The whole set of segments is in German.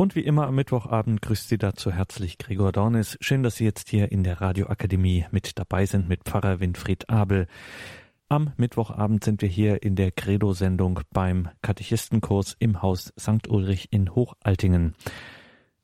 Und wie immer am Mittwochabend grüßt Sie dazu herzlich Gregor Dornis. Schön, dass Sie jetzt hier in der Radioakademie mit dabei sind mit Pfarrer Winfried Abel. Am Mittwochabend sind wir hier in der Credo-Sendung beim Katechistenkurs im Haus St. Ulrich in Hochaltingen.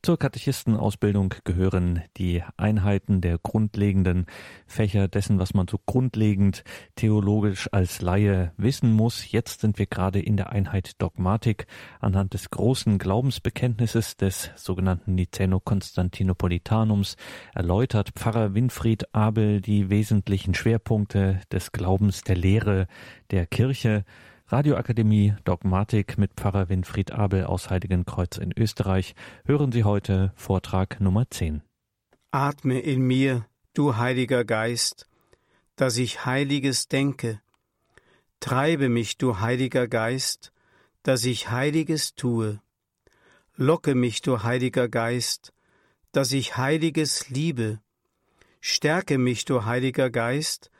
Zur Katechistenausbildung gehören die Einheiten der grundlegenden Fächer dessen, was man so grundlegend theologisch als Laie wissen muss. Jetzt sind wir gerade in der Einheit Dogmatik anhand des großen Glaubensbekenntnisses des sogenannten Niceno-Konstantinopolitanums erläutert Pfarrer Winfried Abel die wesentlichen Schwerpunkte des Glaubens der Lehre der Kirche. Radioakademie Dogmatik mit Pfarrer Winfried Abel aus Heiligenkreuz in Österreich hören Sie heute Vortrag Nummer 10. Atme in mir, du Heiliger Geist, dass ich Heiliges denke. Treibe mich, du Heiliger Geist, dass ich Heiliges tue. Locke mich, du Heiliger Geist, dass ich Heiliges liebe. Stärke mich, du Heiliger Geist,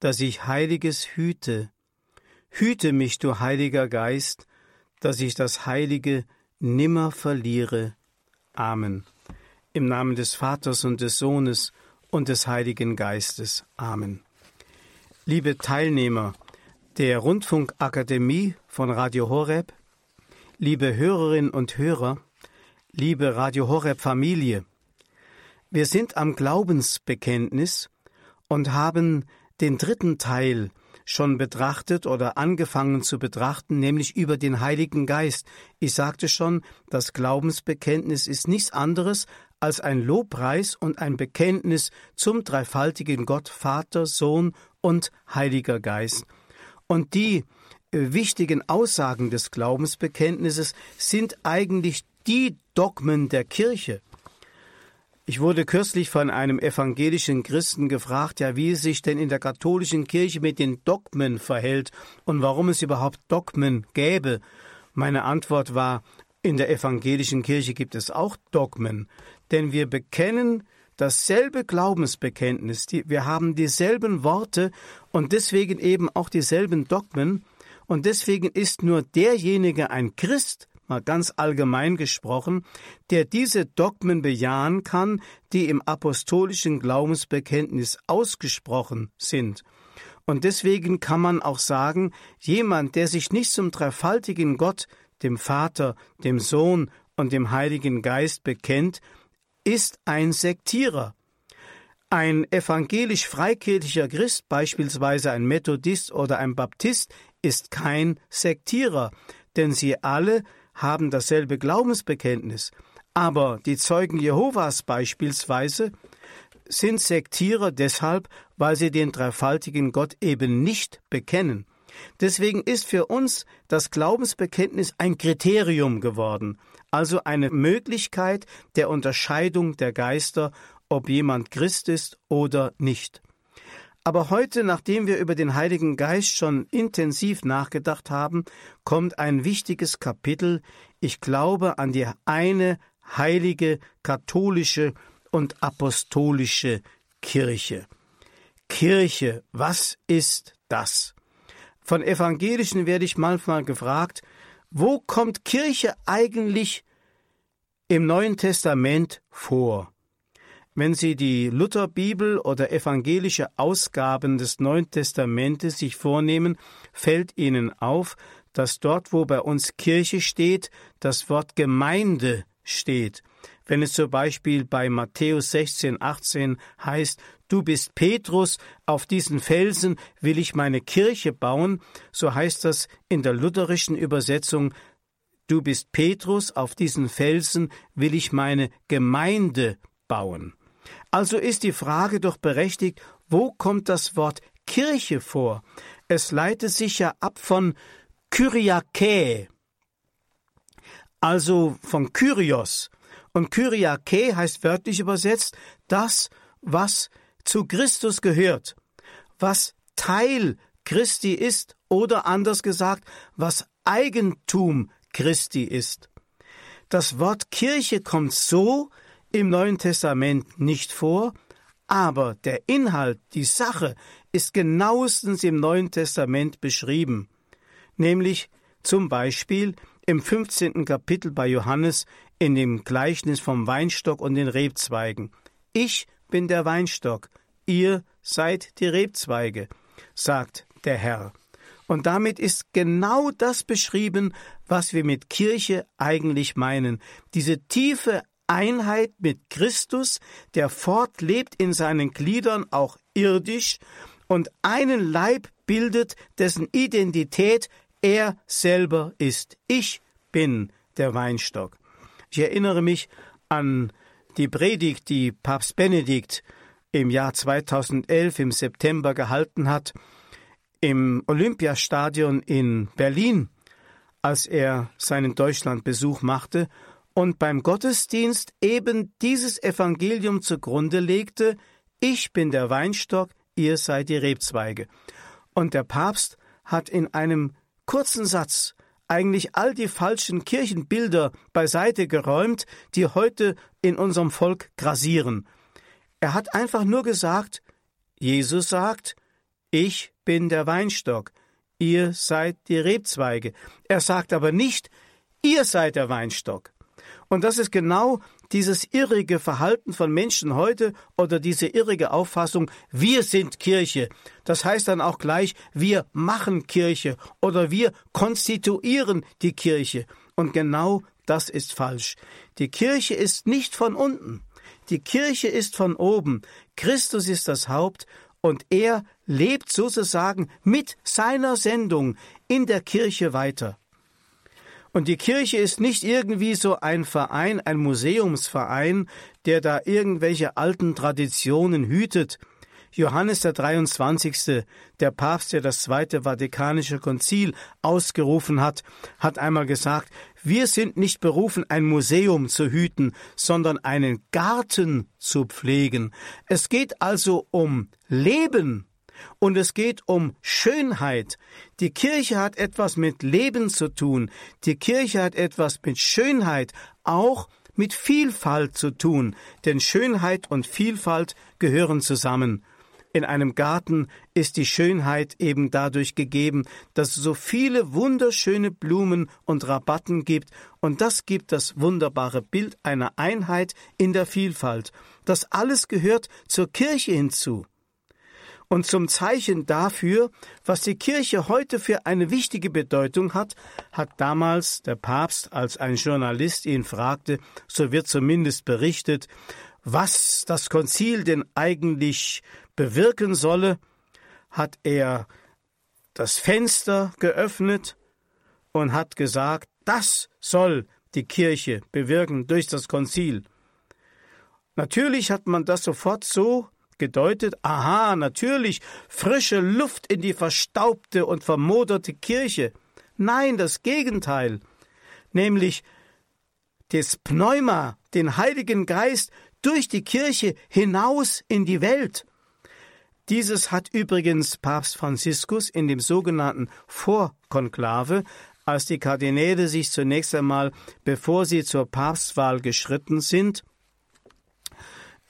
dass ich Heiliges hüte. Hüte mich, du Heiliger Geist, dass ich das Heilige nimmer verliere. Amen. Im Namen des Vaters und des Sohnes und des Heiligen Geistes. Amen. Liebe Teilnehmer der Rundfunkakademie von Radio Horeb, liebe Hörerinnen und Hörer, liebe Radio Horeb Familie, wir sind am Glaubensbekenntnis und haben den dritten Teil schon betrachtet oder angefangen zu betrachten, nämlich über den Heiligen Geist. Ich sagte schon, das Glaubensbekenntnis ist nichts anderes als ein Lobpreis und ein Bekenntnis zum dreifaltigen Gott Vater, Sohn und Heiliger Geist. Und die äh, wichtigen Aussagen des Glaubensbekenntnisses sind eigentlich die Dogmen der Kirche. Ich wurde kürzlich von einem evangelischen Christen gefragt, ja, wie es sich denn in der katholischen Kirche mit den Dogmen verhält und warum es überhaupt Dogmen gäbe. Meine Antwort war, in der evangelischen Kirche gibt es auch Dogmen, denn wir bekennen dasselbe Glaubensbekenntnis, wir haben dieselben Worte und deswegen eben auch dieselben Dogmen, und deswegen ist nur derjenige ein Christ, mal ganz allgemein gesprochen, der diese Dogmen bejahen kann, die im apostolischen Glaubensbekenntnis ausgesprochen sind. Und deswegen kann man auch sagen, jemand, der sich nicht zum dreifaltigen Gott, dem Vater, dem Sohn und dem Heiligen Geist bekennt, ist ein Sektierer. Ein evangelisch freikirchlicher Christ, beispielsweise ein Methodist oder ein Baptist, ist kein Sektierer, denn sie alle haben dasselbe Glaubensbekenntnis, aber die Zeugen Jehovas beispielsweise sind Sektierer deshalb, weil sie den dreifaltigen Gott eben nicht bekennen. Deswegen ist für uns das Glaubensbekenntnis ein Kriterium geworden, also eine Möglichkeit der Unterscheidung der Geister, ob jemand Christ ist oder nicht. Aber heute, nachdem wir über den Heiligen Geist schon intensiv nachgedacht haben, kommt ein wichtiges Kapitel. Ich glaube an die eine heilige, katholische und apostolische Kirche. Kirche, was ist das? Von Evangelischen werde ich manchmal gefragt, wo kommt Kirche eigentlich im Neuen Testament vor? Wenn Sie die Lutherbibel oder evangelische Ausgaben des Neuen Testamentes sich vornehmen, fällt Ihnen auf, dass dort, wo bei uns Kirche steht, das Wort Gemeinde steht. Wenn es zum Beispiel bei Matthäus 16, 18 heißt, du bist Petrus, auf diesen Felsen will ich meine Kirche bauen, so heißt das in der lutherischen Übersetzung, du bist Petrus, auf diesen Felsen will ich meine Gemeinde bauen. Also ist die Frage doch berechtigt, wo kommt das Wort Kirche vor? Es leitet sich ja ab von Kyriake, also von Kyrios. Und Kyriake heißt wörtlich übersetzt das, was zu Christus gehört, was Teil Christi ist oder anders gesagt, was Eigentum Christi ist. Das Wort Kirche kommt so im Neuen Testament nicht vor, aber der Inhalt, die Sache ist genauestens im Neuen Testament beschrieben, nämlich zum Beispiel im 15. Kapitel bei Johannes in dem Gleichnis vom Weinstock und den Rebzweigen. Ich bin der Weinstock, ihr seid die Rebzweige, sagt der Herr. Und damit ist genau das beschrieben, was wir mit Kirche eigentlich meinen. Diese tiefe Einheit mit Christus, der fortlebt in seinen Gliedern auch irdisch und einen Leib bildet, dessen Identität er selber ist. Ich bin der Weinstock. Ich erinnere mich an die Predigt, die Papst Benedikt im Jahr 2011 im September gehalten hat, im Olympiastadion in Berlin, als er seinen Deutschlandbesuch machte und beim Gottesdienst eben dieses Evangelium zugrunde legte, ich bin der Weinstock, ihr seid die Rebzweige. Und der Papst hat in einem kurzen Satz eigentlich all die falschen Kirchenbilder beiseite geräumt, die heute in unserem Volk grasieren. Er hat einfach nur gesagt, Jesus sagt, ich bin der Weinstock, ihr seid die Rebzweige. Er sagt aber nicht, ihr seid der Weinstock. Und das ist genau dieses irrige Verhalten von Menschen heute oder diese irrige Auffassung, wir sind Kirche. Das heißt dann auch gleich, wir machen Kirche oder wir konstituieren die Kirche. Und genau das ist falsch. Die Kirche ist nicht von unten. Die Kirche ist von oben. Christus ist das Haupt und er lebt sozusagen mit seiner Sendung in der Kirche weiter. Und die Kirche ist nicht irgendwie so ein Verein, ein Museumsverein, der da irgendwelche alten Traditionen hütet. Johannes der 23., der Papst, der das Zweite Vatikanische Konzil ausgerufen hat, hat einmal gesagt, wir sind nicht berufen, ein Museum zu hüten, sondern einen Garten zu pflegen. Es geht also um Leben, und es geht um Schönheit. Die Kirche hat etwas mit Leben zu tun. Die Kirche hat etwas mit Schönheit, auch mit Vielfalt zu tun. Denn Schönheit und Vielfalt gehören zusammen. In einem Garten ist die Schönheit eben dadurch gegeben, dass es so viele wunderschöne Blumen und Rabatten gibt, und das gibt das wunderbare Bild einer Einheit in der Vielfalt. Das alles gehört zur Kirche hinzu. Und zum Zeichen dafür, was die Kirche heute für eine wichtige Bedeutung hat, hat damals der Papst, als ein Journalist ihn fragte, so wird zumindest berichtet, was das Konzil denn eigentlich bewirken solle, hat er das Fenster geöffnet und hat gesagt, das soll die Kirche bewirken durch das Konzil. Natürlich hat man das sofort so gedeutet, aha, natürlich, frische Luft in die verstaubte und vermoderte Kirche. Nein, das Gegenteil, nämlich das Pneuma, den Heiligen Geist durch die Kirche hinaus in die Welt. Dieses hat übrigens Papst Franziskus in dem sogenannten Vorkonklave, als die Kardinäle sich zunächst einmal, bevor sie zur Papstwahl geschritten sind,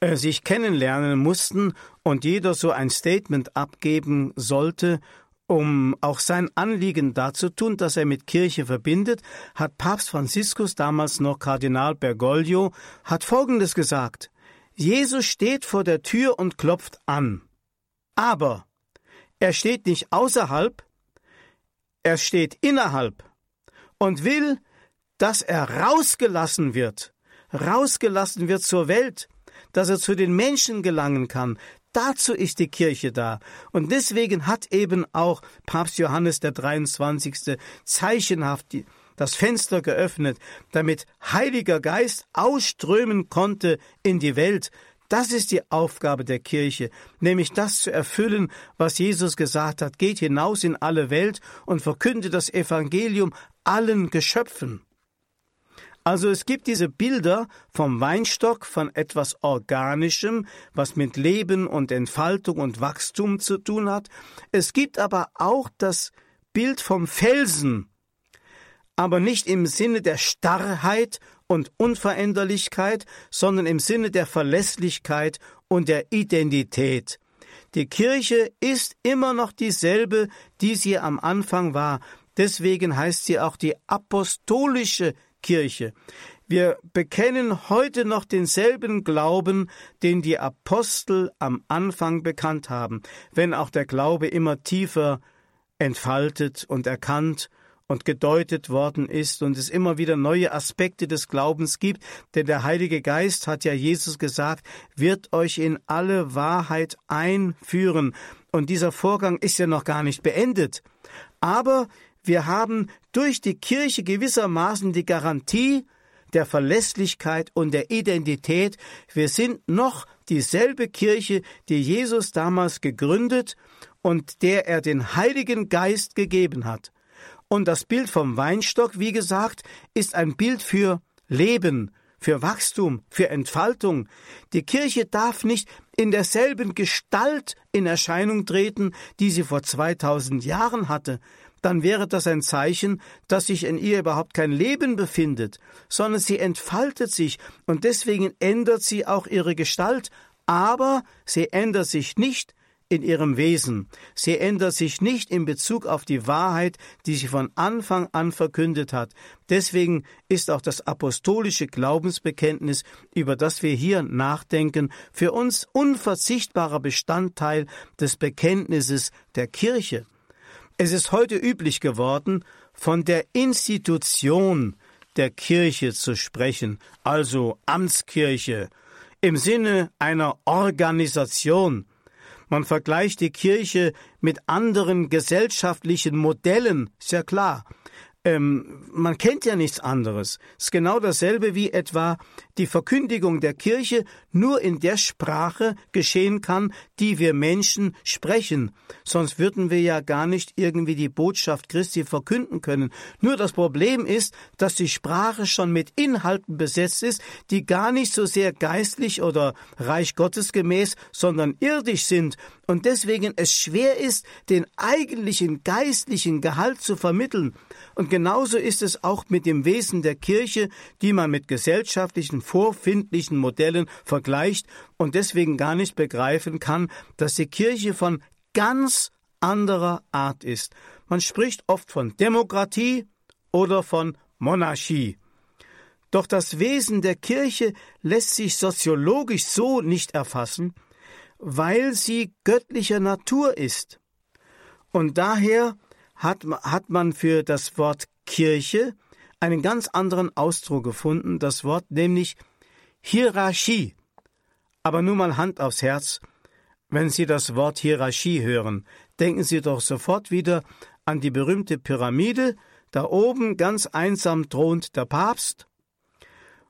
äh, sich kennenlernen mussten und jeder so ein Statement abgeben sollte, um auch sein Anliegen darzutun, dass er mit Kirche verbindet, hat Papst Franziskus, damals noch Kardinal Bergoglio, hat Folgendes gesagt. Jesus steht vor der Tür und klopft an. Aber er steht nicht außerhalb, er steht innerhalb und will, dass er rausgelassen wird, rausgelassen wird zur Welt, dass er zu den Menschen gelangen kann. Dazu ist die Kirche da. Und deswegen hat eben auch Papst Johannes der 23. zeichenhaft das Fenster geöffnet, damit Heiliger Geist ausströmen konnte in die Welt. Das ist die Aufgabe der Kirche, nämlich das zu erfüllen, was Jesus gesagt hat. Geht hinaus in alle Welt und verkündet das Evangelium allen Geschöpfen. Also es gibt diese Bilder vom Weinstock, von etwas Organischem, was mit Leben und Entfaltung und Wachstum zu tun hat. Es gibt aber auch das Bild vom Felsen, aber nicht im Sinne der Starrheit und Unveränderlichkeit, sondern im Sinne der Verlässlichkeit und der Identität. Die Kirche ist immer noch dieselbe, die sie am Anfang war. Deswegen heißt sie auch die apostolische Kirche. Wir bekennen heute noch denselben Glauben, den die Apostel am Anfang bekannt haben, wenn auch der Glaube immer tiefer entfaltet und erkannt und gedeutet worden ist und es immer wieder neue Aspekte des Glaubens gibt, denn der Heilige Geist hat ja Jesus gesagt, wird euch in alle Wahrheit einführen. Und dieser Vorgang ist ja noch gar nicht beendet. Aber wir haben durch die Kirche gewissermaßen die Garantie der Verlässlichkeit und der Identität. Wir sind noch dieselbe Kirche, die Jesus damals gegründet und der er den Heiligen Geist gegeben hat. Und das Bild vom Weinstock, wie gesagt, ist ein Bild für Leben, für Wachstum, für Entfaltung. Die Kirche darf nicht in derselben Gestalt in Erscheinung treten, die sie vor 2000 Jahren hatte. Dann wäre das ein Zeichen, dass sich in ihr überhaupt kein Leben befindet, sondern sie entfaltet sich und deswegen ändert sie auch ihre Gestalt, aber sie ändert sich nicht in ihrem Wesen. Sie ändert sich nicht in Bezug auf die Wahrheit, die sie von Anfang an verkündet hat. Deswegen ist auch das apostolische Glaubensbekenntnis, über das wir hier nachdenken, für uns unverzichtbarer Bestandteil des Bekenntnisses der Kirche. Es ist heute üblich geworden, von der Institution der Kirche zu sprechen, also Amtskirche, im Sinne einer Organisation, man vergleicht die Kirche mit anderen gesellschaftlichen Modellen, ist ja klar. Ähm, man kennt ja nichts anderes. Es ist genau dasselbe wie etwa die Verkündigung der Kirche nur in der Sprache geschehen kann, die wir Menschen sprechen. Sonst würden wir ja gar nicht irgendwie die Botschaft Christi verkünden können. Nur das Problem ist, dass die Sprache schon mit Inhalten besetzt ist, die gar nicht so sehr geistlich oder reich Gottes gemäß, sondern irdisch sind und deswegen es schwer ist, den eigentlichen geistlichen Gehalt zu vermitteln. Und genauso ist es auch mit dem Wesen der Kirche, die man mit gesellschaftlichen, vorfindlichen Modellen vergleicht und deswegen gar nicht begreifen kann, dass die Kirche von ganz anderer Art ist. Man spricht oft von Demokratie oder von Monarchie. Doch das Wesen der Kirche lässt sich soziologisch so nicht erfassen, weil sie göttlicher Natur ist. Und daher hat, man für das Wort Kirche einen ganz anderen Ausdruck gefunden, das Wort nämlich Hierarchie. Aber nun mal Hand aufs Herz, wenn Sie das Wort Hierarchie hören, denken Sie doch sofort wieder an die berühmte Pyramide, da oben ganz einsam thront der Papst,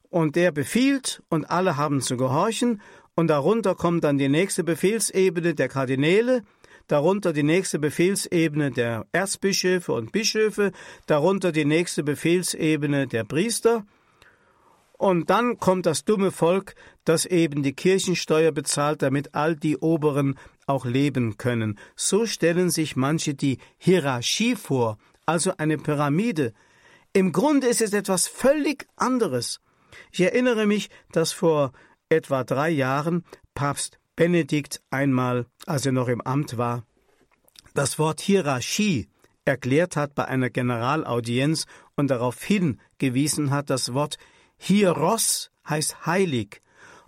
und der befiehlt, und alle haben zu gehorchen, und darunter kommt dann die nächste Befehlsebene der Kardinäle, darunter die nächste Befehlsebene der Erzbischöfe und Bischöfe, darunter die nächste Befehlsebene der Priester, und dann kommt das dumme Volk, das eben die Kirchensteuer bezahlt, damit all die Oberen auch leben können. So stellen sich manche die Hierarchie vor, also eine Pyramide. Im Grunde ist es etwas völlig anderes. Ich erinnere mich, dass vor etwa drei Jahren Papst Benedikt einmal, als er noch im Amt war, das Wort Hierarchie erklärt hat bei einer Generalaudienz und darauf hingewiesen hat, das Wort Hieros heißt heilig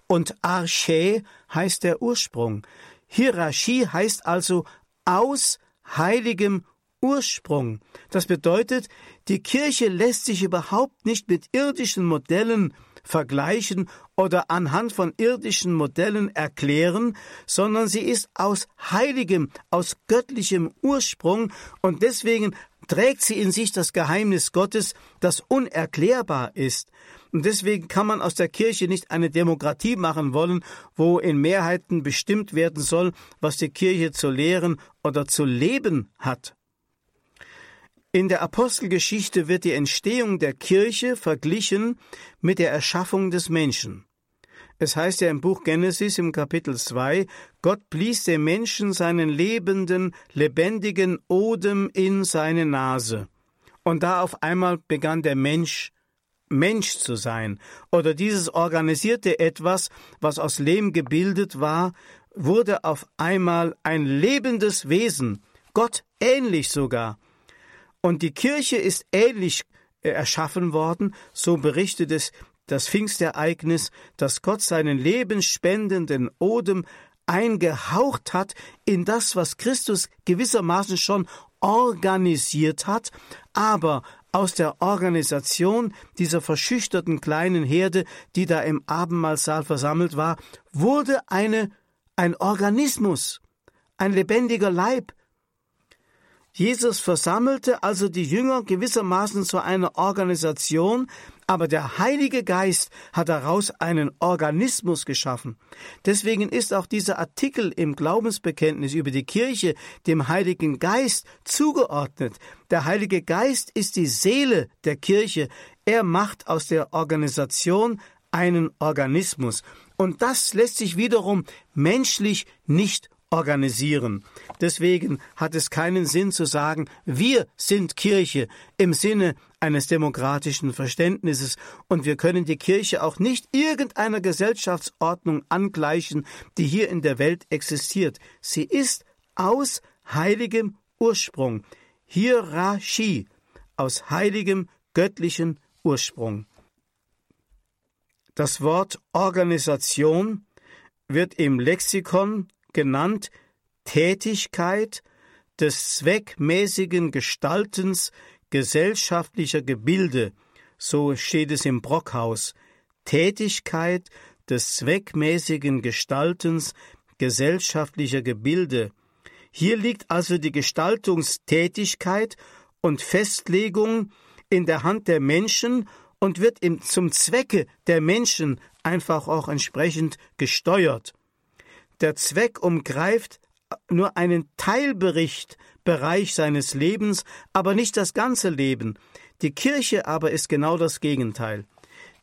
und Arche heißt der Ursprung. Hierarchie heißt also aus heiligem Ursprung. Das bedeutet, die Kirche lässt sich überhaupt nicht mit irdischen Modellen vergleichen oder anhand von irdischen Modellen erklären, sondern sie ist aus heiligem, aus göttlichem Ursprung und deswegen trägt sie in sich das Geheimnis Gottes, das unerklärbar ist. Und deswegen kann man aus der Kirche nicht eine Demokratie machen wollen, wo in Mehrheiten bestimmt werden soll, was die Kirche zu lehren oder zu leben hat. In der Apostelgeschichte wird die Entstehung der Kirche verglichen mit der Erschaffung des Menschen. Es heißt ja im Buch Genesis im Kapitel 2, Gott blies dem Menschen seinen lebenden, lebendigen Odem in seine Nase. Und da auf einmal begann der Mensch Mensch zu sein, oder dieses organisierte etwas, was aus Lehm gebildet war, wurde auf einmal ein lebendes Wesen, Gott ähnlich sogar, und die Kirche ist ähnlich äh, erschaffen worden, so berichtet es das Pfingstereignis, dass Gott seinen lebensspendenden Odem eingehaucht hat in das, was Christus gewissermaßen schon organisiert hat, aber aus der Organisation dieser verschüchterten kleinen Herde, die da im Abendmahlsaal versammelt war, wurde eine, ein Organismus, ein lebendiger Leib, Jesus versammelte also die Jünger gewissermaßen zu einer Organisation, aber der Heilige Geist hat daraus einen Organismus geschaffen. Deswegen ist auch dieser Artikel im Glaubensbekenntnis über die Kirche dem Heiligen Geist zugeordnet. Der Heilige Geist ist die Seele der Kirche. Er macht aus der Organisation einen Organismus. Und das lässt sich wiederum menschlich nicht organisieren. Deswegen hat es keinen Sinn zu sagen, wir sind Kirche im Sinne eines demokratischen Verständnisses und wir können die Kirche auch nicht irgendeiner Gesellschaftsordnung angleichen, die hier in der Welt existiert. Sie ist aus heiligem Ursprung, Hierarchie, aus heiligem göttlichen Ursprung. Das Wort Organisation wird im Lexikon genannt Tätigkeit des zweckmäßigen Gestaltens gesellschaftlicher Gebilde, so steht es im Brockhaus, Tätigkeit des zweckmäßigen Gestaltens gesellschaftlicher Gebilde. Hier liegt also die Gestaltungstätigkeit und Festlegung in der Hand der Menschen und wird zum Zwecke der Menschen einfach auch entsprechend gesteuert. Der Zweck umgreift nur einen Teilberichtbereich seines Lebens, aber nicht das ganze Leben. Die Kirche aber ist genau das Gegenteil.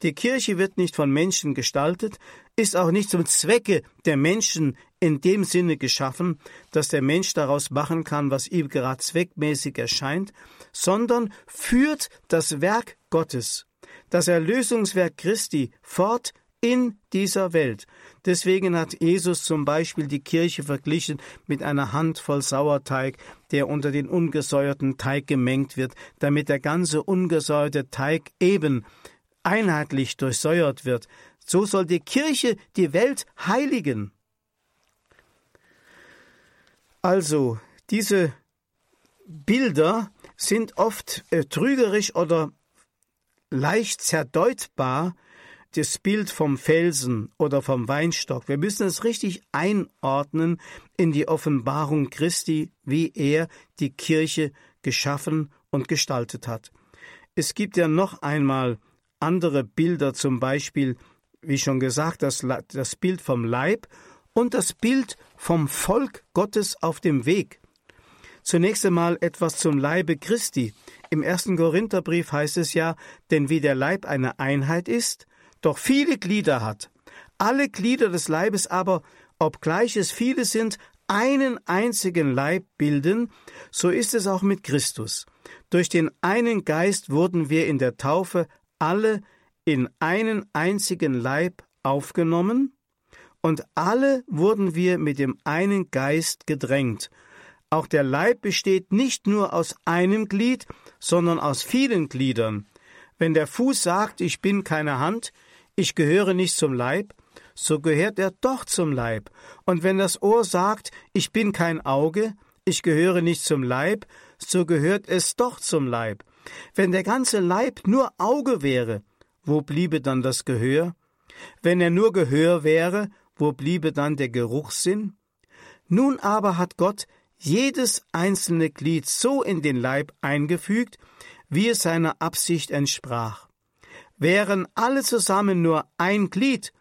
Die Kirche wird nicht von Menschen gestaltet, ist auch nicht zum Zwecke der Menschen in dem Sinne geschaffen, dass der Mensch daraus machen kann, was ihm gerade zweckmäßig erscheint, sondern führt das Werk Gottes, das Erlösungswerk Christi fort in dieser Welt. Deswegen hat Jesus zum Beispiel die Kirche verglichen mit einer Handvoll Sauerteig, der unter den ungesäuerten Teig gemengt wird, damit der ganze ungesäuerte Teig eben einheitlich durchsäuert wird. So soll die Kirche die Welt heiligen. Also, diese Bilder sind oft äh, trügerisch oder leicht zerdeutbar, das Bild vom Felsen oder vom Weinstock. Wir müssen es richtig einordnen in die Offenbarung Christi, wie er die Kirche geschaffen und gestaltet hat. Es gibt ja noch einmal andere Bilder, zum Beispiel, wie schon gesagt, das, das Bild vom Leib und das Bild vom Volk Gottes auf dem Weg. Zunächst einmal etwas zum Leibe Christi. Im ersten Korintherbrief heißt es ja, denn wie der Leib eine Einheit ist, doch viele Glieder hat, alle Glieder des Leibes aber, obgleich es viele sind, einen einzigen Leib bilden, so ist es auch mit Christus. Durch den einen Geist wurden wir in der Taufe alle in einen einzigen Leib aufgenommen, und alle wurden wir mit dem einen Geist gedrängt. Auch der Leib besteht nicht nur aus einem Glied, sondern aus vielen Gliedern. Wenn der Fuß sagt, ich bin keine Hand, ich gehöre nicht zum Leib, so gehört er doch zum Leib. Und wenn das Ohr sagt, ich bin kein Auge, ich gehöre nicht zum Leib, so gehört es doch zum Leib. Wenn der ganze Leib nur Auge wäre, wo bliebe dann das Gehör? Wenn er nur Gehör wäre, wo bliebe dann der Geruchssinn? Nun aber hat Gott jedes einzelne Glied so in den Leib eingefügt, wie es seiner Absicht entsprach. Wären alle zusammen nur ein Glied,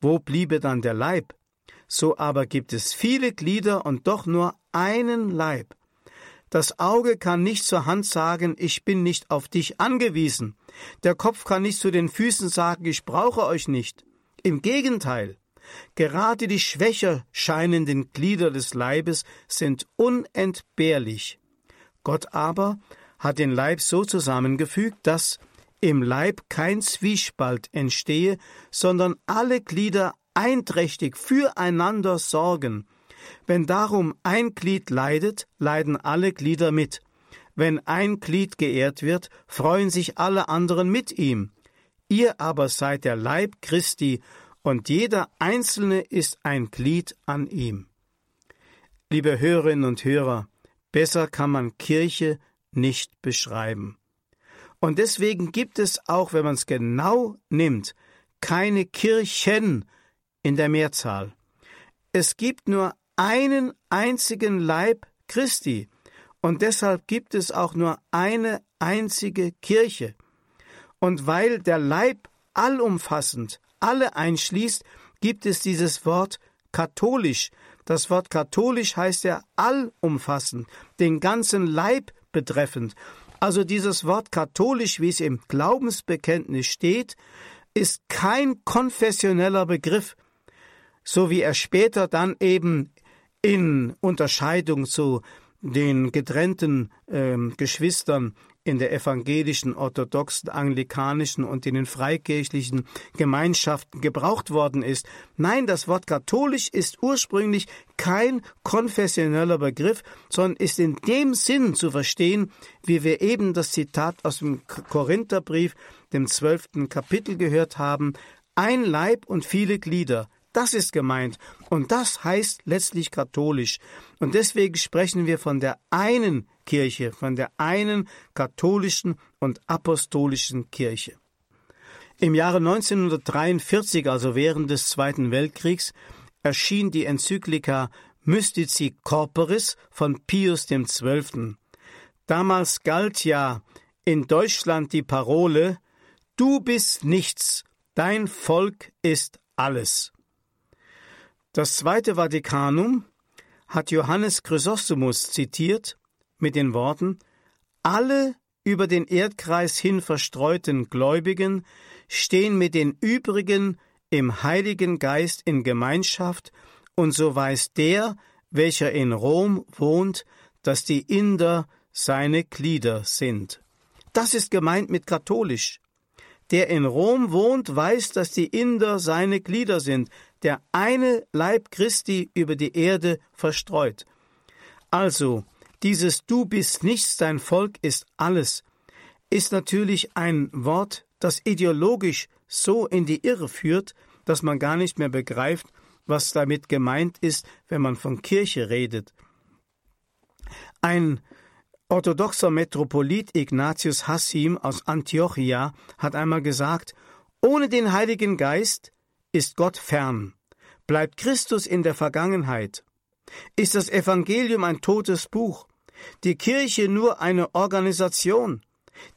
wo bliebe dann der Leib? So aber gibt es viele Glieder und doch nur einen Leib. Das Auge kann nicht zur Hand sagen, ich bin nicht auf dich angewiesen. Der Kopf kann nicht zu den Füßen sagen, ich brauche euch nicht. Im Gegenteil, gerade die schwächer scheinenden Glieder des Leibes sind unentbehrlich. Gott aber hat den Leib so zusammengefügt, dass im Leib kein Zwiespalt entstehe, sondern alle Glieder einträchtig füreinander sorgen. Wenn darum ein Glied leidet, leiden alle Glieder mit. Wenn ein Glied geehrt wird, freuen sich alle anderen mit ihm. Ihr aber seid der Leib Christi, und jeder Einzelne ist ein Glied an ihm. Liebe Hörerinnen und Hörer, besser kann man Kirche nicht beschreiben. Und deswegen gibt es auch, wenn man es genau nimmt, keine Kirchen in der Mehrzahl. Es gibt nur einen einzigen Leib Christi, und deshalb gibt es auch nur eine einzige Kirche. Und weil der Leib allumfassend alle einschließt, gibt es dieses Wort katholisch. Das Wort katholisch heißt ja allumfassend, den ganzen Leib betreffend. Also dieses Wort katholisch, wie es im Glaubensbekenntnis steht, ist kein konfessioneller Begriff, so wie er später dann eben in Unterscheidung zu den getrennten äh, Geschwistern in der evangelischen, orthodoxen, anglikanischen und in den freikirchlichen Gemeinschaften gebraucht worden ist. Nein, das Wort katholisch ist ursprünglich kein konfessioneller Begriff, sondern ist in dem Sinn zu verstehen, wie wir eben das Zitat aus dem Korintherbrief, dem zwölften Kapitel gehört haben, ein Leib und viele Glieder, das ist gemeint. Und das heißt letztlich katholisch. Und deswegen sprechen wir von der einen Kirche, von der einen katholischen und apostolischen Kirche. Im Jahre 1943, also während des Zweiten Weltkriegs, erschien die Enzyklika Mystici Corporis von Pius XII. Damals galt ja in Deutschland die Parole Du bist nichts, dein Volk ist alles. Das Zweite Vatikanum hat Johannes Chrysostomus zitiert mit den Worten Alle über den Erdkreis hin verstreuten Gläubigen stehen mit den übrigen im Heiligen Geist in Gemeinschaft, und so weiß der, welcher in Rom wohnt, dass die Inder seine Glieder sind. Das ist gemeint mit katholisch. Der in Rom wohnt, weiß, dass die Inder seine Glieder sind, der eine Leib Christi über die Erde verstreut. Also, dieses Du bist nichts, dein Volk ist alles, ist natürlich ein Wort, das ideologisch so in die Irre führt, dass man gar nicht mehr begreift, was damit gemeint ist, wenn man von Kirche redet. Ein orthodoxer Metropolit Ignatius Hassim aus Antiochia hat einmal gesagt, ohne den Heiligen Geist ist Gott fern? Bleibt Christus in der Vergangenheit? Ist das Evangelium ein totes Buch? Die Kirche nur eine Organisation?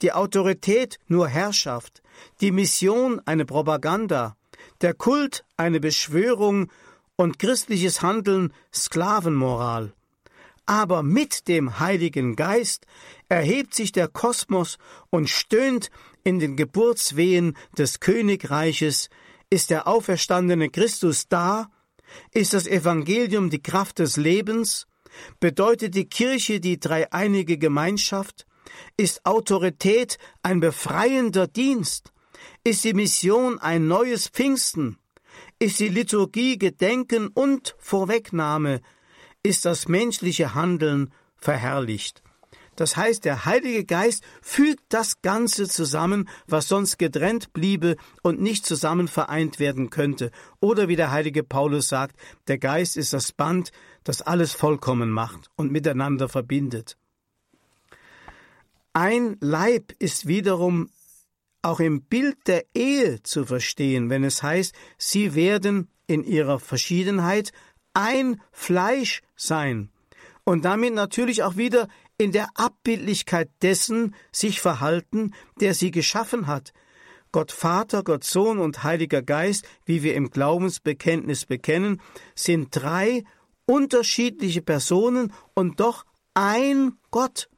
Die Autorität nur Herrschaft? Die Mission eine Propaganda? Der Kult eine Beschwörung und christliches Handeln Sklavenmoral? Aber mit dem Heiligen Geist erhebt sich der Kosmos und stöhnt in den Geburtswehen des Königreiches, ist der auferstandene Christus da? Ist das Evangelium die Kraft des Lebens? Bedeutet die Kirche die dreieinige Gemeinschaft? Ist Autorität ein befreiender Dienst? Ist die Mission ein neues Pfingsten? Ist die Liturgie Gedenken und Vorwegnahme? Ist das menschliche Handeln verherrlicht? Das heißt, der Heilige Geist fügt das Ganze zusammen, was sonst getrennt bliebe und nicht zusammen vereint werden könnte. Oder wie der heilige Paulus sagt, der Geist ist das Band, das alles vollkommen macht und miteinander verbindet. Ein Leib ist wiederum auch im Bild der Ehe zu verstehen, wenn es heißt, sie werden in ihrer Verschiedenheit ein Fleisch sein und damit natürlich auch wieder in der Abbildlichkeit dessen sich verhalten, der sie geschaffen hat. Gott Vater, Gott Sohn und Heiliger Geist, wie wir im Glaubensbekenntnis bekennen, sind drei unterschiedliche Personen und doch ein Gott.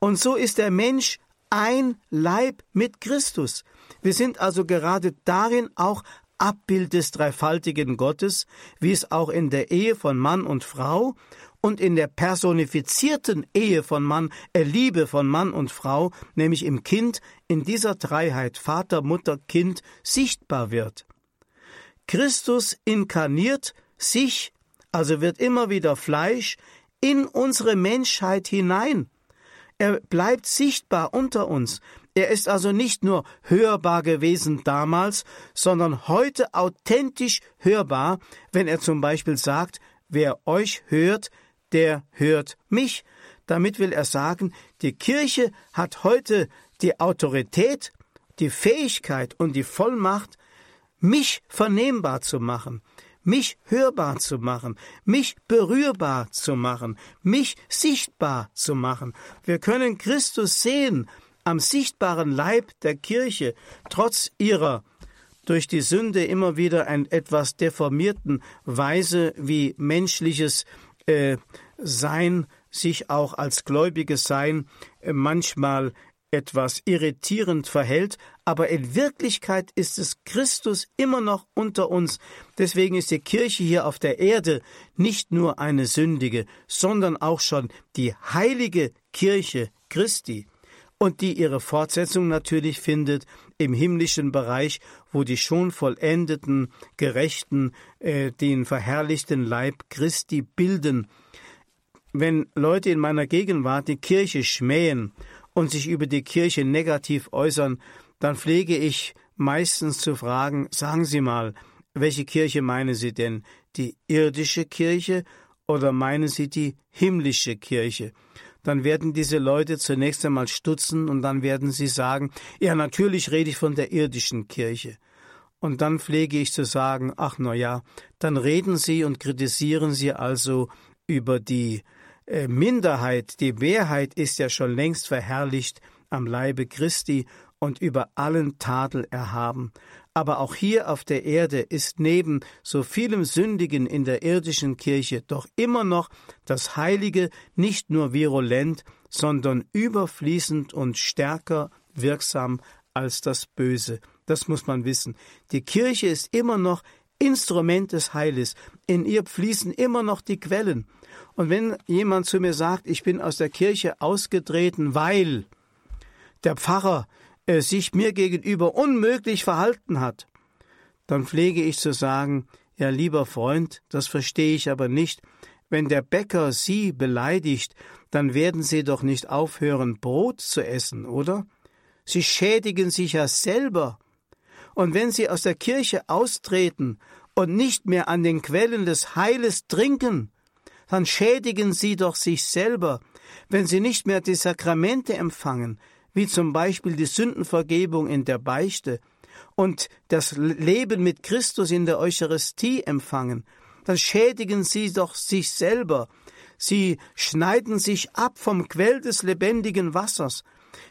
Und so ist der Mensch ein Leib mit Christus. Wir sind also gerade darin auch Abbild des dreifaltigen Gottes, wie es auch in der Ehe von Mann und Frau und in der personifizierten Ehe von Mann, äh, Liebe von Mann und Frau, nämlich im Kind, in dieser Dreiheit Vater, Mutter, Kind sichtbar wird. Christus inkarniert sich, also wird immer wieder Fleisch, in unsere Menschheit hinein. Er bleibt sichtbar unter uns. Er ist also nicht nur hörbar gewesen damals, sondern heute authentisch hörbar, wenn er zum Beispiel sagt, wer euch hört, der hört mich. Damit will er sagen, die Kirche hat heute die Autorität, die Fähigkeit und die Vollmacht, mich vernehmbar zu machen, mich hörbar zu machen, mich berührbar zu machen, mich sichtbar zu machen. Wir können Christus sehen am sichtbaren Leib der Kirche, trotz ihrer durch die Sünde immer wieder ein etwas deformierten Weise, wie menschliches äh, Sein sich auch als gläubiges Sein äh, manchmal etwas irritierend verhält, aber in Wirklichkeit ist es Christus immer noch unter uns. Deswegen ist die Kirche hier auf der Erde nicht nur eine sündige, sondern auch schon die heilige Kirche Christi und die ihre Fortsetzung natürlich findet im himmlischen Bereich, wo die schon vollendeten Gerechten äh, den verherrlichten Leib Christi bilden. Wenn Leute in meiner Gegenwart die Kirche schmähen und sich über die Kirche negativ äußern, dann pflege ich meistens zu fragen, sagen Sie mal, welche Kirche meinen Sie denn? Die irdische Kirche oder meinen Sie die himmlische Kirche? Dann werden diese Leute zunächst einmal stutzen und dann werden sie sagen, ja, natürlich rede ich von der irdischen Kirche. Und dann pflege ich zu sagen, ach na ja, dann reden Sie und kritisieren Sie also über die äh, Minderheit, die Mehrheit ist ja schon längst verherrlicht am Leibe Christi und über allen Tadel erhaben. Aber auch hier auf der Erde ist neben so vielem Sündigen in der irdischen Kirche doch immer noch das Heilige nicht nur virulent, sondern überfließend und stärker wirksam als das Böse. Das muss man wissen. Die Kirche ist immer noch Instrument des Heiles. In ihr fließen immer noch die Quellen. Und wenn jemand zu mir sagt, ich bin aus der Kirche ausgetreten, weil der Pfarrer äh, sich mir gegenüber unmöglich verhalten hat, dann pflege ich zu sagen, ja lieber Freund, das verstehe ich aber nicht, wenn der Bäcker Sie beleidigt, dann werden Sie doch nicht aufhören, Brot zu essen, oder? Sie schädigen sich ja selber. Und wenn Sie aus der Kirche austreten und nicht mehr an den Quellen des Heiles trinken, dann schädigen sie doch sich selber, wenn sie nicht mehr die Sakramente empfangen, wie zum Beispiel die Sündenvergebung in der Beichte und das Leben mit Christus in der Eucharistie empfangen, dann schädigen sie doch sich selber, sie schneiden sich ab vom Quell des lebendigen Wassers.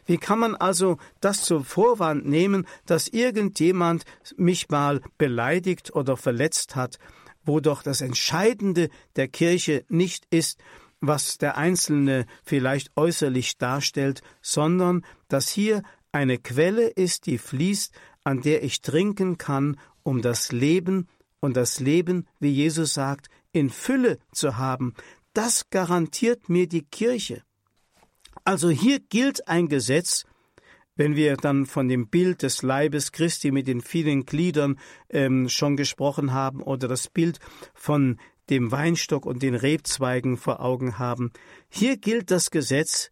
Wie kann man also das zum Vorwand nehmen, dass irgendjemand mich mal beleidigt oder verletzt hat, wo doch das Entscheidende der Kirche nicht ist, was der Einzelne vielleicht äußerlich darstellt, sondern dass hier eine Quelle ist, die fließt, an der ich trinken kann, um das Leben und das Leben, wie Jesus sagt, in Fülle zu haben. Das garantiert mir die Kirche. Also hier gilt ein Gesetz, wenn wir dann von dem Bild des Leibes Christi mit den vielen Gliedern ähm, schon gesprochen haben oder das Bild von dem Weinstock und den Rebzweigen vor Augen haben, hier gilt das Gesetz,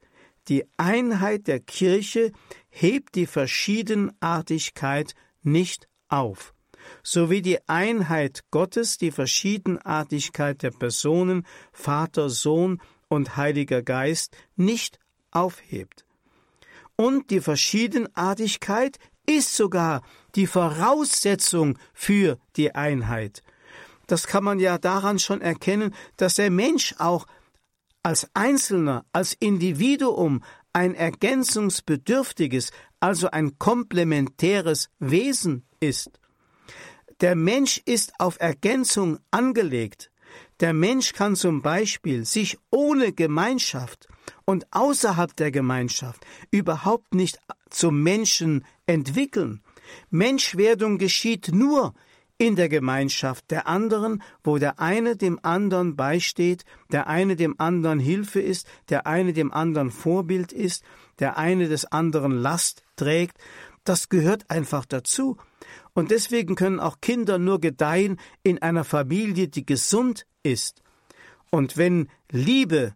die Einheit der Kirche hebt die Verschiedenartigkeit nicht auf, so wie die Einheit Gottes die Verschiedenartigkeit der Personen Vater, Sohn und Heiliger Geist nicht aufhebt. Und die Verschiedenartigkeit ist sogar die Voraussetzung für die Einheit. Das kann man ja daran schon erkennen, dass der Mensch auch als Einzelner, als Individuum ein ergänzungsbedürftiges, also ein komplementäres Wesen ist. Der Mensch ist auf Ergänzung angelegt. Der Mensch kann zum Beispiel sich ohne Gemeinschaft und außerhalb der Gemeinschaft überhaupt nicht zum Menschen entwickeln. Menschwerdung geschieht nur in der Gemeinschaft der anderen, wo der eine dem anderen beisteht, der eine dem anderen Hilfe ist, der eine dem anderen Vorbild ist, der eine des anderen Last trägt. Das gehört einfach dazu. Und deswegen können auch Kinder nur gedeihen in einer Familie, die gesund ist. Und wenn Liebe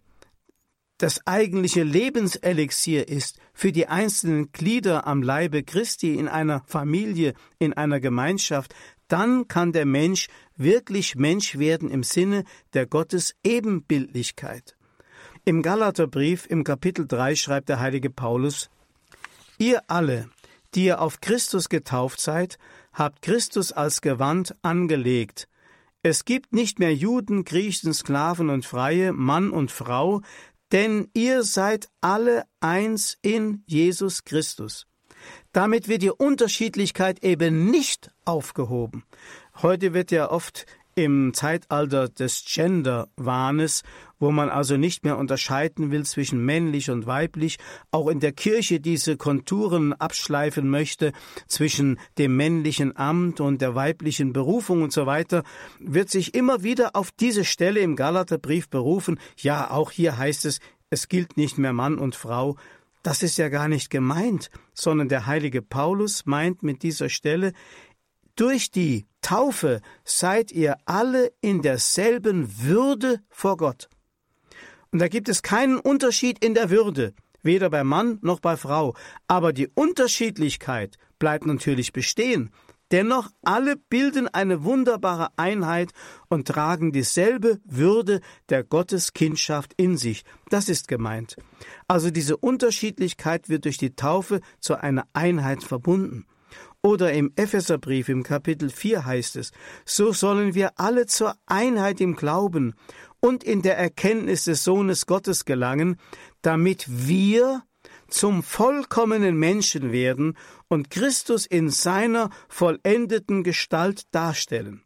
das eigentliche Lebenselixier ist für die einzelnen Glieder am Leibe Christi in einer Familie, in einer Gemeinschaft, dann kann der Mensch wirklich Mensch werden im Sinne der Gottes Ebenbildlichkeit. Im Galaterbrief im Kapitel 3 schreibt der heilige Paulus Ihr alle, die ihr auf Christus getauft seid, habt Christus als Gewand angelegt. Es gibt nicht mehr Juden, Griechen, Sklaven und Freie, Mann und Frau, denn ihr seid alle eins in Jesus Christus. Damit wird die Unterschiedlichkeit eben nicht aufgehoben. Heute wird ja oft im Zeitalter des Gender-Wahnes, wo man also nicht mehr unterscheiden will zwischen männlich und weiblich, auch in der Kirche diese Konturen abschleifen möchte zwischen dem männlichen Amt und der weiblichen Berufung und so weiter, wird sich immer wieder auf diese Stelle im Galaterbrief berufen. Ja, auch hier heißt es, es gilt nicht mehr Mann und Frau. Das ist ja gar nicht gemeint, sondern der heilige Paulus meint mit dieser Stelle, durch die Taufe seid ihr alle in derselben Würde vor Gott. Und da gibt es keinen Unterschied in der Würde, weder bei Mann noch bei Frau. Aber die Unterschiedlichkeit bleibt natürlich bestehen. Dennoch alle bilden eine wunderbare Einheit und tragen dieselbe Würde der Gotteskindschaft in sich. Das ist gemeint. Also diese Unterschiedlichkeit wird durch die Taufe zu einer Einheit verbunden. Oder im Epheserbrief im Kapitel 4 heißt es, so sollen wir alle zur Einheit im Glauben und in der Erkenntnis des Sohnes Gottes gelangen, damit wir zum vollkommenen Menschen werden und Christus in seiner vollendeten Gestalt darstellen.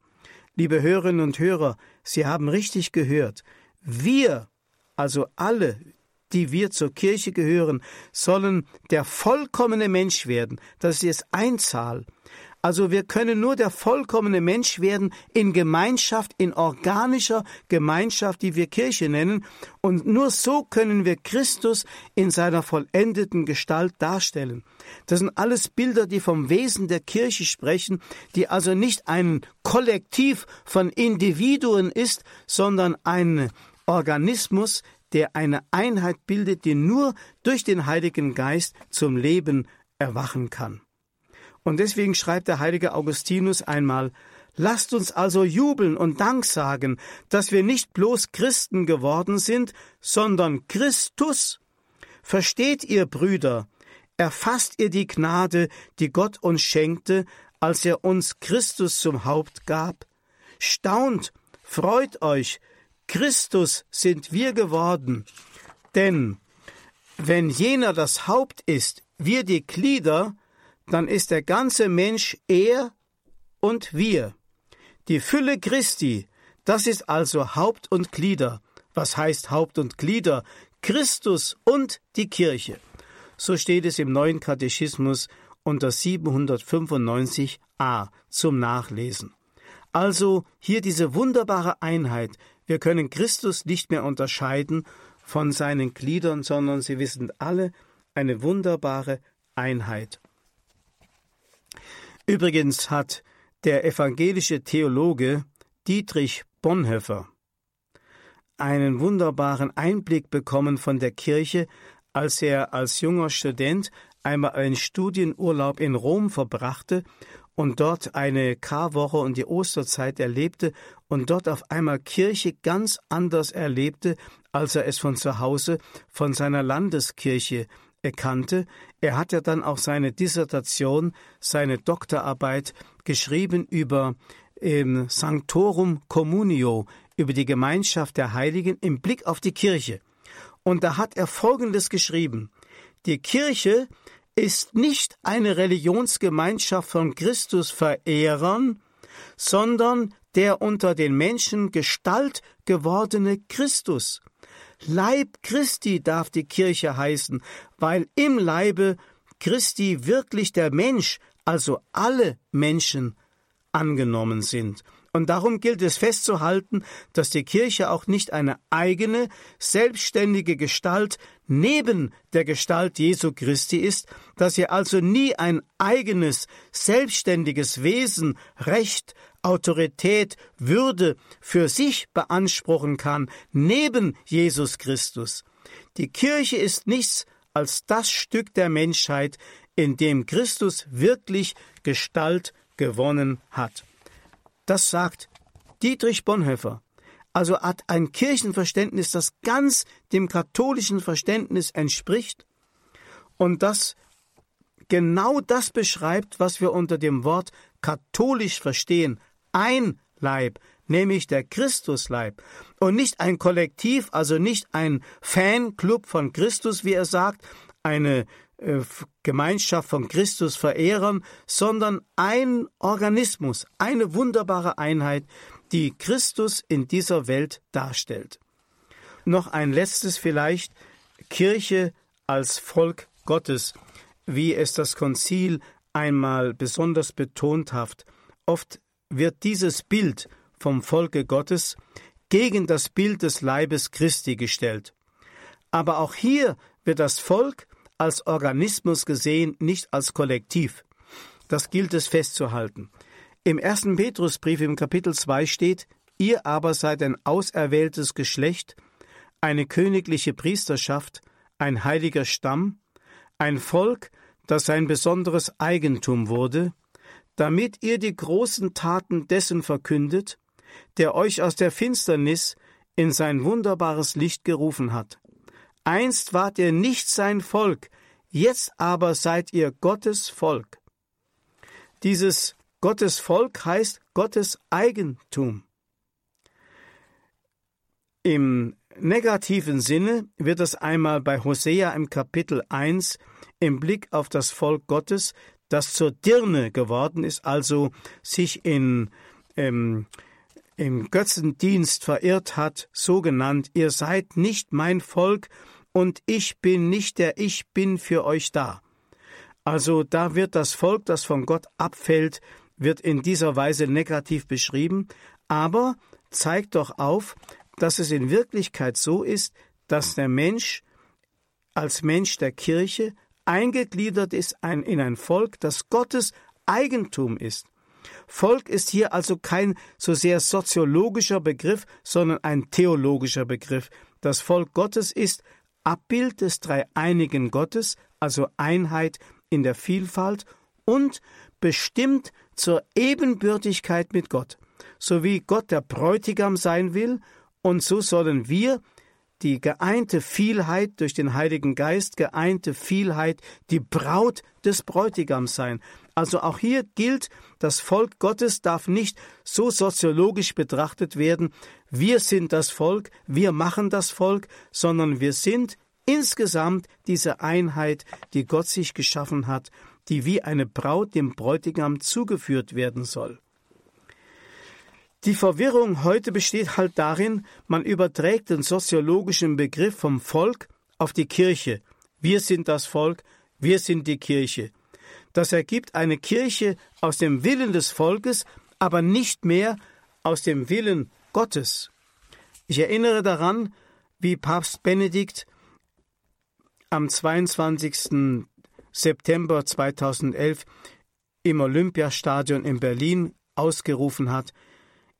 Liebe Hörerinnen und Hörer, Sie haben richtig gehört. Wir, also alle, die wir zur Kirche gehören, sollen der vollkommene Mensch werden. Das ist jetzt ein Zahl. Also wir können nur der vollkommene Mensch werden in Gemeinschaft, in organischer Gemeinschaft, die wir Kirche nennen. Und nur so können wir Christus in seiner vollendeten Gestalt darstellen. Das sind alles Bilder, die vom Wesen der Kirche sprechen, die also nicht ein Kollektiv von Individuen ist, sondern ein Organismus, der eine Einheit bildet, die nur durch den Heiligen Geist zum Leben erwachen kann. Und deswegen schreibt der heilige Augustinus einmal Lasst uns also jubeln und Dank sagen, dass wir nicht bloß Christen geworden sind, sondern Christus. Versteht ihr, Brüder, erfasst ihr die Gnade, die Gott uns schenkte, als er uns Christus zum Haupt gab? Staunt, freut euch, Christus sind wir geworden. Denn wenn jener das Haupt ist, wir die Glieder, dann ist der ganze Mensch er und wir. Die Fülle Christi, das ist also Haupt und Glieder. Was heißt Haupt und Glieder? Christus und die Kirche. So steht es im neuen Katechismus unter 795a zum Nachlesen. Also hier diese wunderbare Einheit, wir können Christus nicht mehr unterscheiden von seinen Gliedern, sondern sie wissen alle eine wunderbare Einheit. Übrigens hat der evangelische Theologe Dietrich Bonhoeffer einen wunderbaren Einblick bekommen von der Kirche, als er als junger Student einmal einen Studienurlaub in Rom verbrachte und dort eine Karwoche und die Osterzeit erlebte und dort auf einmal Kirche ganz anders erlebte, als er es von zu Hause, von seiner Landeskirche erkannte. Er hat ja dann auch seine Dissertation, seine Doktorarbeit geschrieben über ähm, Sanctorum Communio, über die Gemeinschaft der Heiligen im Blick auf die Kirche. Und da hat er Folgendes geschrieben. Die Kirche ist nicht eine Religionsgemeinschaft von Christusverehrern, sondern der unter den Menschen Gestalt gewordene Christus. Leib Christi darf die Kirche heißen, weil im Leibe Christi wirklich der Mensch, also alle Menschen, angenommen sind. Und darum gilt es festzuhalten, dass die Kirche auch nicht eine eigene, selbstständige Gestalt neben der Gestalt Jesu Christi ist, dass sie also nie ein eigenes, selbstständiges Wesen, Recht, Autorität, Würde für sich beanspruchen kann, neben Jesus Christus. Die Kirche ist nichts als das Stück der Menschheit, in dem Christus wirklich Gestalt gewonnen hat. Das sagt Dietrich Bonhoeffer. Also hat ein Kirchenverständnis, das ganz dem katholischen Verständnis entspricht und das genau das beschreibt, was wir unter dem Wort katholisch verstehen. Ein Leib, nämlich der Christusleib. Und nicht ein Kollektiv, also nicht ein Fanclub von Christus, wie er sagt, eine Gemeinschaft von Christus verehrern, sondern ein Organismus, eine wunderbare Einheit, die Christus in dieser Welt darstellt. Noch ein letztes vielleicht, Kirche als Volk Gottes, wie es das Konzil einmal besonders betont hat. Oft wird dieses Bild vom Volke Gottes gegen das Bild des Leibes Christi gestellt. Aber auch hier wird das Volk als Organismus gesehen, nicht als Kollektiv. Das gilt es festzuhalten. Im ersten Petrusbrief im Kapitel 2 steht, ihr aber seid ein auserwähltes Geschlecht, eine königliche Priesterschaft, ein heiliger Stamm, ein Volk, das sein besonderes Eigentum wurde, damit ihr die großen Taten dessen verkündet, der euch aus der Finsternis in sein wunderbares Licht gerufen hat. Einst wart ihr nicht sein Volk, jetzt aber seid ihr Gottes Volk. Dieses Gottes Volk heißt Gottes Eigentum. Im negativen Sinne wird es einmal bei Hosea im Kapitel 1 im Blick auf das Volk Gottes, das zur Dirne geworden ist, also sich in ähm, im Götzendienst verirrt hat, so genannt, ihr seid nicht mein Volk und ich bin nicht der Ich bin für euch da. Also da wird das Volk, das von Gott abfällt, wird in dieser Weise negativ beschrieben, aber zeigt doch auf, dass es in Wirklichkeit so ist, dass der Mensch als Mensch der Kirche eingegliedert ist in ein Volk, das Gottes Eigentum ist. Volk ist hier also kein so sehr soziologischer Begriff, sondern ein theologischer Begriff. Das Volk Gottes ist Abbild des dreieinigen Gottes, also Einheit in der Vielfalt und bestimmt zur Ebenbürtigkeit mit Gott. So wie Gott der Bräutigam sein will, und so sollen wir die geeinte Vielheit durch den Heiligen Geist, geeinte Vielheit, die Braut des Bräutigams sein. Also auch hier gilt, das Volk Gottes darf nicht so soziologisch betrachtet werden, wir sind das Volk, wir machen das Volk, sondern wir sind insgesamt diese Einheit, die Gott sich geschaffen hat, die wie eine Braut dem Bräutigam zugeführt werden soll. Die Verwirrung heute besteht halt darin, man überträgt den soziologischen Begriff vom Volk auf die Kirche. Wir sind das Volk, wir sind die Kirche. Das ergibt eine Kirche aus dem Willen des Volkes, aber nicht mehr aus dem Willen Gottes. Ich erinnere daran, wie Papst Benedikt am 22. September 2011 im Olympiastadion in Berlin ausgerufen hat,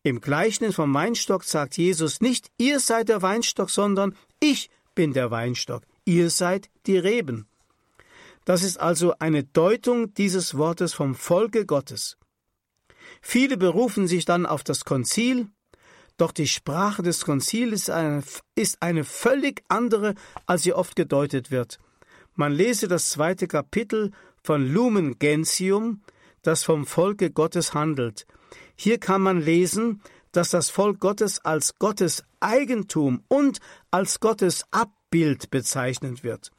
im Gleichnis vom Weinstock sagt Jesus nicht, ihr seid der Weinstock, sondern ich bin der Weinstock, ihr seid die Reben. Das ist also eine Deutung dieses Wortes vom Volke Gottes. Viele berufen sich dann auf das Konzil, doch die Sprache des Konzils ist eine, völlig andere, als sie oft gedeutet wird. Man lese das zweite Kapitel von Lumen Gentium, das vom Volke Gottes handelt. Hier kann man lesen, dass das Volk Gottes als Gottes Eigentum und als Gottes Abbild bezeichnet wird.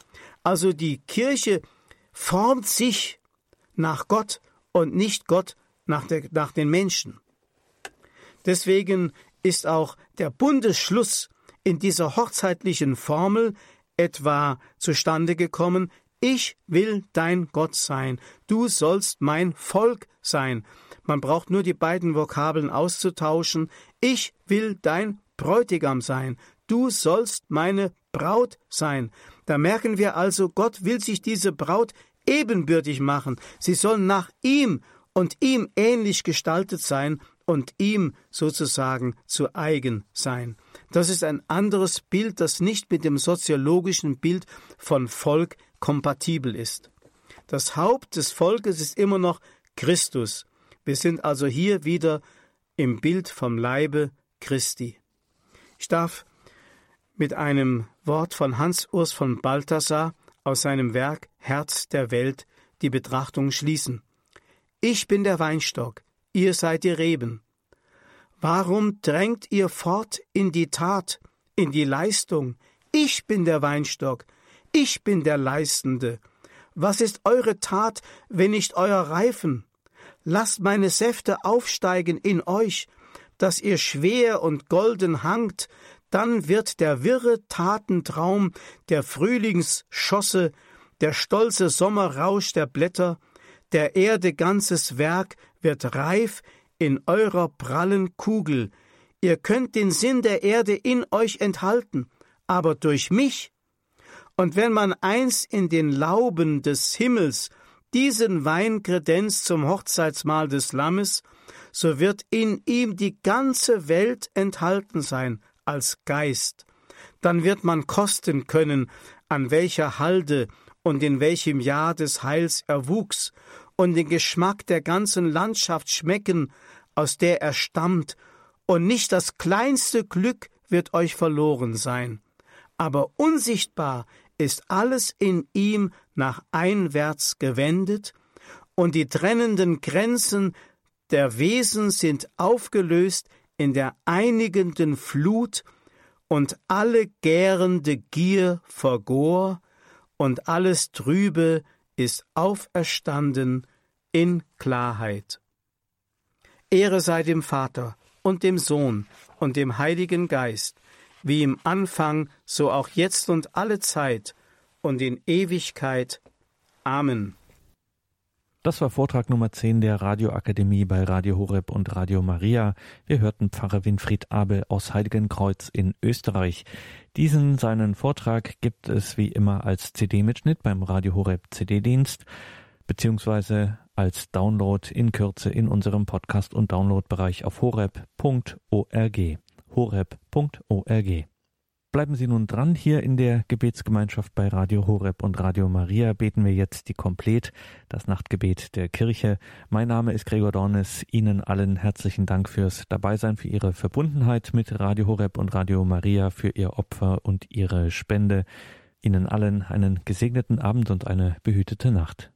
Also die Kirche formt sich nach Gott und nicht Gott nach, der, nach den Menschen. Deswegen ist auch der Bundesschluss in dieser hochzeitlichen Formel etwa zustande gekommen, ich will dein Gott sein, du sollst mein Volk sein. Man braucht nur die beiden Vokabeln auszutauschen. Ich will dein Bräutigam sein. Du sollst meine Braut sein. Da merken wir also, Gott will sich diese Braut ebenbürtig machen. Sie soll nach ihm und ihm ähnlich gestaltet sein und ihm sozusagen zu eigen sein. Das ist ein anderes Bild, das nicht mit dem soziologischen Bild von Volk kompatibel ist. Das Haupt des Volkes ist immer noch Christus. Wir sind also hier wieder im Bild vom Leibe Christi. Ich darf mit einem Wort von Hans Urs von Balthasar aus seinem Werk Herz der Welt die Betrachtung schließen. Ich bin der Weinstock, ihr seid die Reben. Warum drängt ihr fort in die Tat, in die Leistung? Ich bin der Weinstock, ich bin der Leistende. Was ist eure Tat, wenn nicht euer Reifen? Lasst meine Säfte aufsteigen in euch, dass ihr schwer und golden hangt, dann wird der wirre Tatentraum der Frühlingsschosse, der stolze Sommerrausch der Blätter, der Erde ganzes Werk wird reif in eurer prallen Kugel. Ihr könnt den Sinn der Erde in euch enthalten, aber durch mich. Und wenn man eins in den Lauben des Himmels diesen Wein kredenzt zum Hochzeitsmahl des Lammes, so wird in ihm die ganze Welt enthalten sein als Geist. Dann wird man kosten können, an welcher Halde und in welchem Jahr des Heils er wuchs, und den Geschmack der ganzen Landschaft schmecken, aus der er stammt, und nicht das kleinste Glück wird euch verloren sein. Aber unsichtbar ist alles in ihm nach einwärts gewendet, und die trennenden Grenzen der Wesen sind aufgelöst in der einigenden Flut, und alle gärende Gier vergor, und alles Trübe ist auferstanden in Klarheit. Ehre sei dem Vater und dem Sohn und dem Heiligen Geist, wie im Anfang, so auch jetzt und alle Zeit und in Ewigkeit. Amen. Das war Vortrag Nummer 10 der Radioakademie bei Radio Horeb und Radio Maria. Wir hörten Pfarrer Winfried Abel aus Heiligenkreuz in Österreich. Diesen seinen Vortrag gibt es wie immer als CD-Mitschnitt beim Radio Horeb CD-Dienst beziehungsweise als Download in Kürze in unserem Podcast- und Downloadbereich auf horeb.org. horeb.org. Bleiben Sie nun dran. Hier in der Gebetsgemeinschaft bei Radio Horeb und Radio Maria beten wir jetzt die Komplett, das Nachtgebet der Kirche. Mein Name ist Gregor Dornes. Ihnen allen herzlichen Dank fürs Dabeisein, für Ihre Verbundenheit mit Radio Horeb und Radio Maria, für Ihr Opfer und Ihre Spende. Ihnen allen einen gesegneten Abend und eine behütete Nacht.